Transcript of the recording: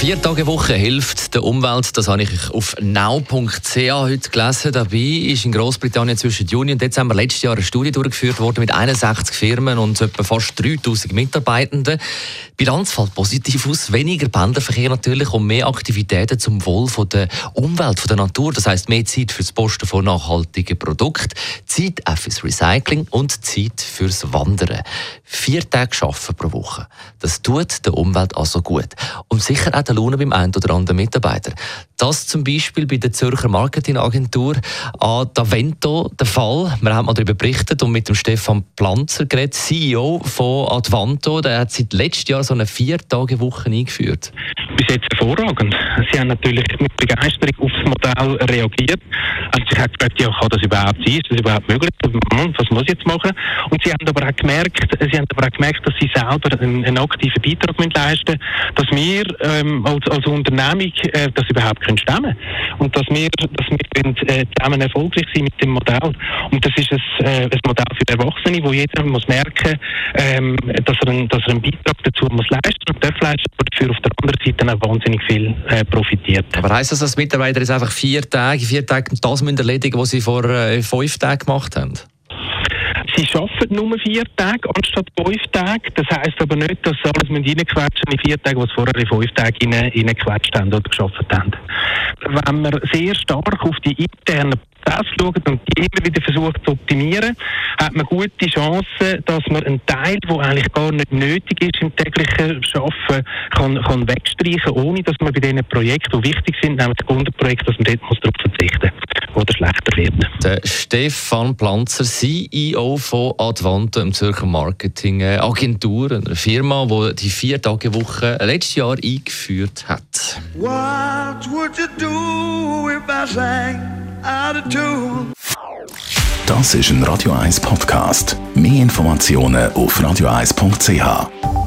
eine Vier-Tage-Woche hilft der Umwelt. Das habe ich auf now.ch heute gelesen. Dabei ist in Großbritannien zwischen Juni und Dezember letztes Jahr eine Studie durchgeführt worden mit 61 Firmen und etwa fast 3000 Mitarbeitenden. Die Bilanz fällt positiv aus. Weniger Pendlerverkehr natürlich und mehr Aktivitäten zum Wohl von der Umwelt, von der Natur. Das heißt mehr Zeit fürs Posten von nachhaltigen Produkten, Zeit auch fürs Recycling und Zeit fürs Wandern. Vier Tage arbeiten pro Woche. Das tut der Umwelt also gut. Und sicher auch der Laune beim einen oder anderen Mitarbeiter. Das zum Beispiel bei der Zürcher Marketingagentur an Davento der Fall. Wir haben mal darüber berichtet und mit dem Stefan Planzer geredet, CEO von Advanto. Der hat seit letztem Jahr so eine Vier-Tage-Woche eingeführt. Bis jetzt hervorragend. Sie haben natürlich mit Begeisterung auf das Modell reagiert. Und sie haben gefragt, ja, kann das überhaupt sein? Ist das überhaupt möglich? Was muss ich jetzt machen? Und sie haben aber auch gemerkt, sie haben aber auch gemerkt, dass sie selber einen, einen aktiven Beitrag leisten müssen, dass wir ähm, als, als Unternehmung äh, das überhaupt können stemmen und dass wir, dass wir können, äh, zusammen erfolgreich sind mit dem Modell. Und das ist ein, äh, ein Modell für Erwachsene, wo jeder muss merken, ähm, dass, er einen, dass er einen Beitrag dazu muss leisten und darf leisten, aber dafür auf der anderen Seite auch wahnsinnig viel äh, profitiert. Aber heisst das, dass Mitarbeiter jetzt einfach vier Tage, vier Tage das müssen erledigen, was sie vor äh, fünf Tagen gemacht haben? Sie arbeiten nur vier Tage anstatt fünf Tage. Das heisst aber nicht, dass sie alles reinquetschen in vier Tage, was vorher in fünf Tagen reingequetscht haben oder geschafft haben. Wenn wir sehr stark auf die internen Prozesse schauen und die immer wieder versucht zu optimieren, hat man gute Chancen, dass man einen Teil, der eigentlich gar nicht nötig ist im täglichen Arbeiten, kann, kann wegstreichen, ohne dass man bei diesen Projekten, die wichtig sind, nämlich das Kundenprojekt, dass man dort muss darauf verzichten oder werden. Der Stefan Planzer, CEO von Advante, im Zürcher Marketing Agentur, einer Firma, die die Vier-Tage-Woche letztes Jahr eingeführt hat. What would you do if I sang out of tune? Das ist ein Radio 1 Podcast. Mehr Informationen auf radio1.ch.